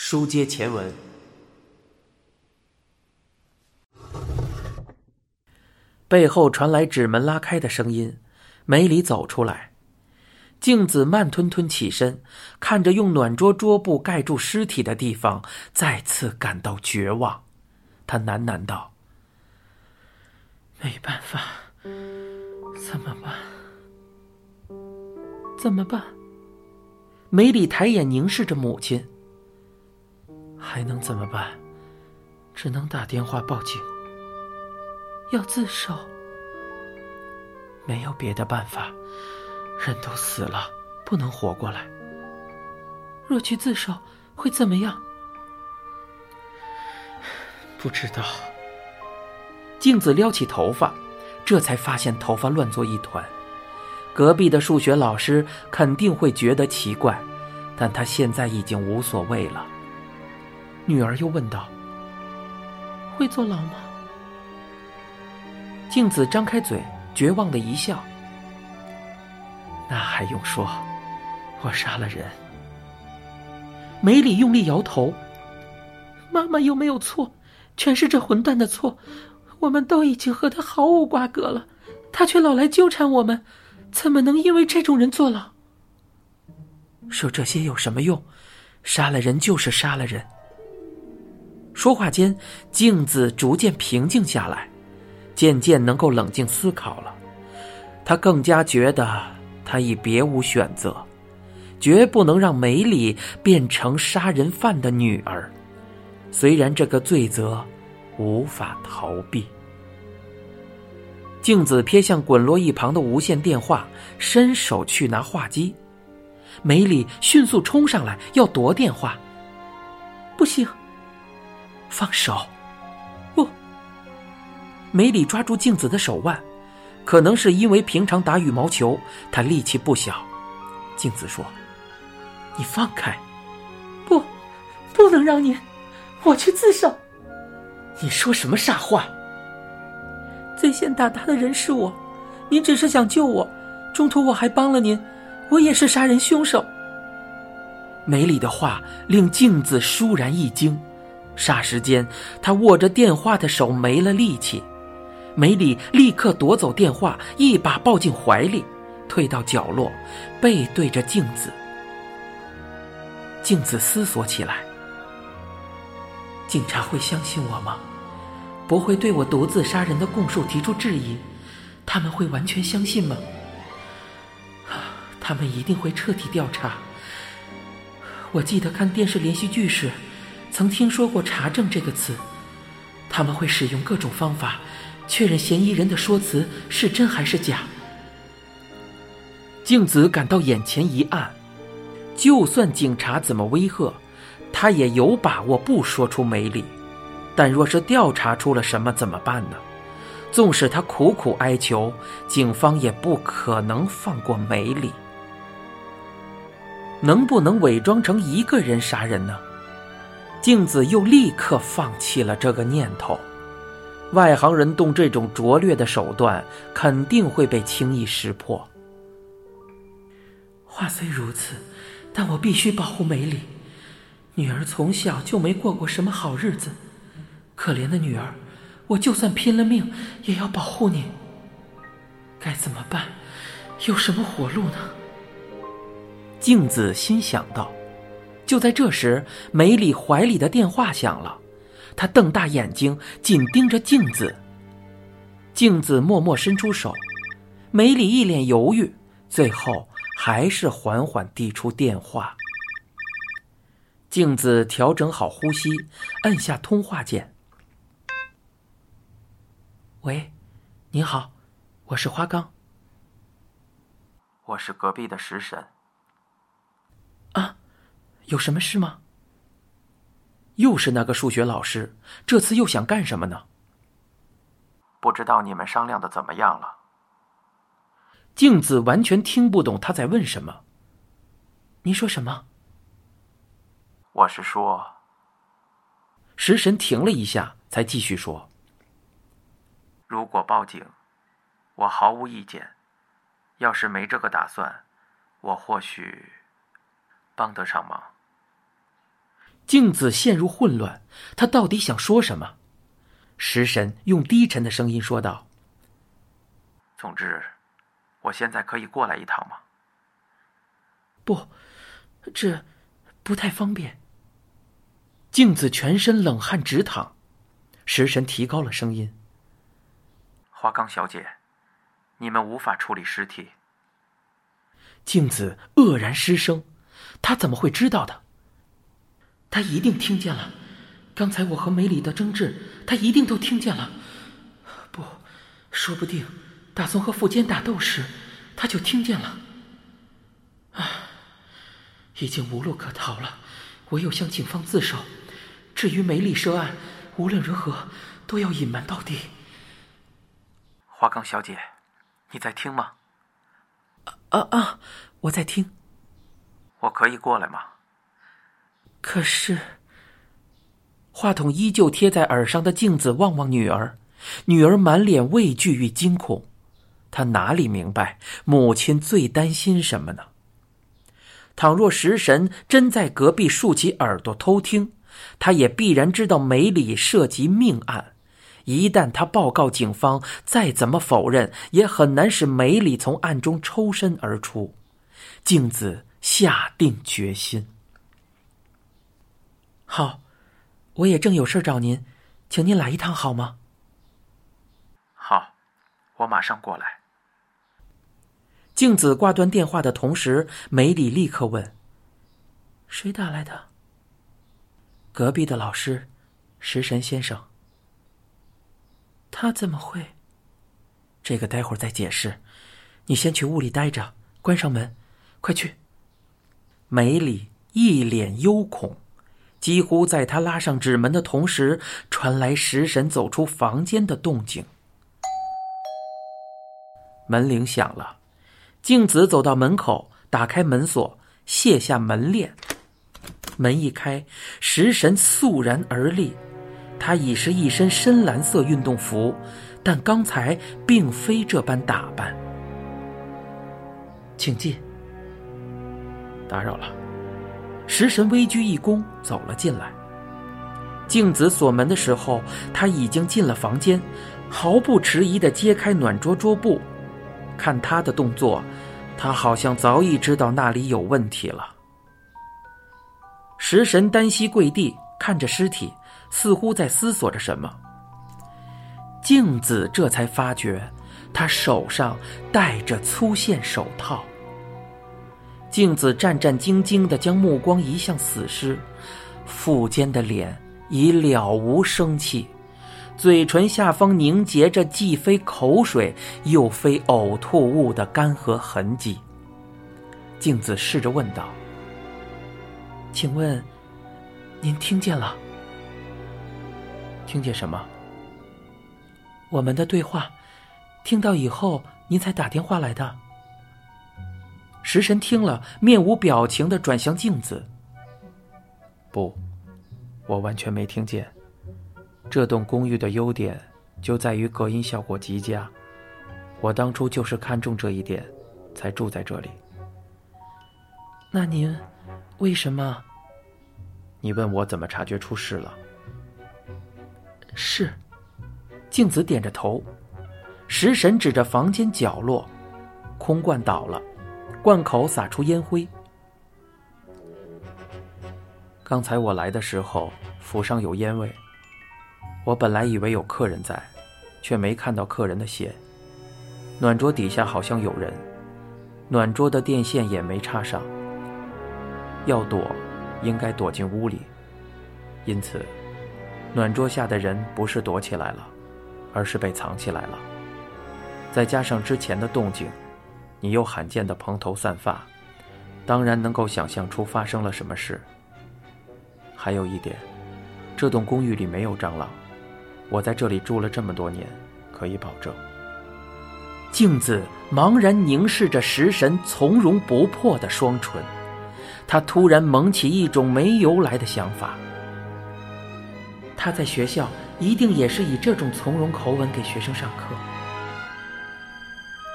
书接前文，背后传来纸门拉开的声音，梅里走出来。镜子慢吞吞起身，看着用暖桌桌布盖住尸体的地方，再次感到绝望。他喃喃道：“没办法，怎么办？怎么办？”梅里抬眼凝视着母亲。还能怎么办？只能打电话报警。要自首？没有别的办法。人都死了，不能活过来。若去自首，会怎么样？不知道。镜子撩起头发，这才发现头发乱作一团。隔壁的数学老师肯定会觉得奇怪，但他现在已经无所谓了。女儿又问道：“会坐牢吗？”镜子张开嘴，绝望的一笑。那还用说？我杀了人。梅里用力摇头。妈妈又没有错，全是这混蛋的错。我们都已经和他毫无瓜葛了，他却老来纠缠我们，怎么能因为这种人坐牢？说这些有什么用？杀了人就是杀了人。说话间，镜子逐渐平静下来，渐渐能够冷静思考了。他更加觉得。他已别无选择，绝不能让梅里变成杀人犯的女儿。虽然这个罪责无法逃避。镜子瞥向滚落一旁的无线电话，伸手去拿话机。梅里迅速冲上来要夺电话。不行，放手！不。梅里抓住镜子的手腕。可能是因为平常打羽毛球，他力气不小。镜子说：“你放开，不，不能让你，我去自首。”你说什么傻话？最先打他的人是我，您只是想救我，中途我还帮了您，我也是杀人凶手。梅里的话令镜子倏然一惊，霎时间，他握着电话的手没了力气。梅里立刻夺走电话，一把抱进怀里，退到角落，背对着镜子。镜子思索起来：警察会相信我吗？不会对我独自杀人的供述提出质疑？他们会完全相信吗？他们一定会彻底调查。我记得看电视连续剧时，曾听说过“查证”这个词。他们会使用各种方法。确认嫌疑人的说辞是真还是假。静子感到眼前一暗，就算警察怎么威吓，他也有把握不说出梅里。但若是调查出了什么怎么办呢？纵使他苦苦哀求，警方也不可能放过梅里。能不能伪装成一个人杀人呢？镜子又立刻放弃了这个念头。外行人动这种拙劣的手段，肯定会被轻易识破。话虽如此，但我必须保护梅里。女儿从小就没过过什么好日子，可怜的女儿，我就算拼了命也要保护你。该怎么办？有什么活路呢？镜子心想到。就在这时，梅里怀里的电话响了。她瞪大眼睛，紧盯着镜子。镜子默默伸出手，梅里一脸犹豫，最后还是缓缓递出电话。镜子调整好呼吸，按下通话键。喂，您好，我是花刚。我是隔壁的食神。啊，有什么事吗？又是那个数学老师，这次又想干什么呢？不知道你们商量的怎么样了。镜子完全听不懂他在问什么。你说什么？我是说。食神停了一下，才继续说：“如果报警，我毫无意见；要是没这个打算，我或许帮得上忙。”镜子陷入混乱，他到底想说什么？食神用低沉的声音说道：“总之，我现在可以过来一趟吗？”“不，这不太方便。”镜子全身冷汗直淌，食神提高了声音：“花冈小姐，你们无法处理尸体。”镜子愕然失声，他怎么会知道的？他一定听见了，刚才我和梅里的争执，他一定都听见了。不，说不定大松和富坚打斗时，他就听见了。唉，已经无路可逃了，唯有向警方自首。至于梅里涉案，无论如何都要隐瞒到底。花冈小姐，你在听吗？啊啊！我在听。我可以过来吗？可是，话筒依旧贴在耳上的镜子望望女儿，女儿满脸畏惧与惊恐。她哪里明白母亲最担心什么呢？倘若食神真在隔壁竖起耳朵偷听，他也必然知道梅里涉及命案。一旦他报告警方，再怎么否认，也很难使梅里从暗中抽身而出。镜子下定决心。好，我也正有事找您，请您来一趟好吗？好，我马上过来。静子挂断电话的同时，梅里立刻问：“谁打来的？”隔壁的老师，食神先生。他怎么会？这个待会儿再解释。你先去屋里待着，关上门，快去。梅里一脸忧恐。几乎在他拉上纸门的同时，传来食神走出房间的动静。门铃响了，静子走到门口，打开门锁，卸下门链。门一开，食神肃然而立。他已是一身深蓝色运动服，但刚才并非这般打扮。请进。打扰了。食神微鞠一躬，走了进来。镜子锁门的时候，他已经进了房间，毫不迟疑地揭开暖桌桌布。看他的动作，他好像早已知道那里有问题了。食神单膝跪地，看着尸体，似乎在思索着什么。镜子这才发觉，他手上戴着粗线手套。镜子战战兢兢地将目光移向死尸，腹间的脸已了无生气，嘴唇下方凝结着既非口水又非呕吐物的干涸痕迹。镜子试着问道：“请问，您听见了？听见什么？我们的对话，听到以后您才打电话来的。”食神听了，面无表情的转向镜子。不，我完全没听见。这栋公寓的优点就在于隔音效果极佳，我当初就是看中这一点，才住在这里。那您为什么？你问我怎么察觉出事了？是，镜子点着头。食神指着房间角落，空罐倒了。罐口洒出烟灰。刚才我来的时候，府上有烟味。我本来以为有客人在，却没看到客人的鞋。暖桌底下好像有人，暖桌的电线也没插上。要躲，应该躲进屋里。因此，暖桌下的人不是躲起来了，而是被藏起来了。再加上之前的动静。你又罕见的蓬头散发，当然能够想象出发生了什么事。还有一点，这栋公寓里没有蟑螂，我在这里住了这么多年，可以保证。镜子茫然凝视着食神从容不迫的双唇，他突然萌起一种没由来的想法：他在学校一定也是以这种从容口吻给学生上课。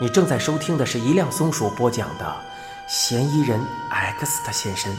你正在收听的是一辆松鼠播讲的《嫌疑人 X 的现身》。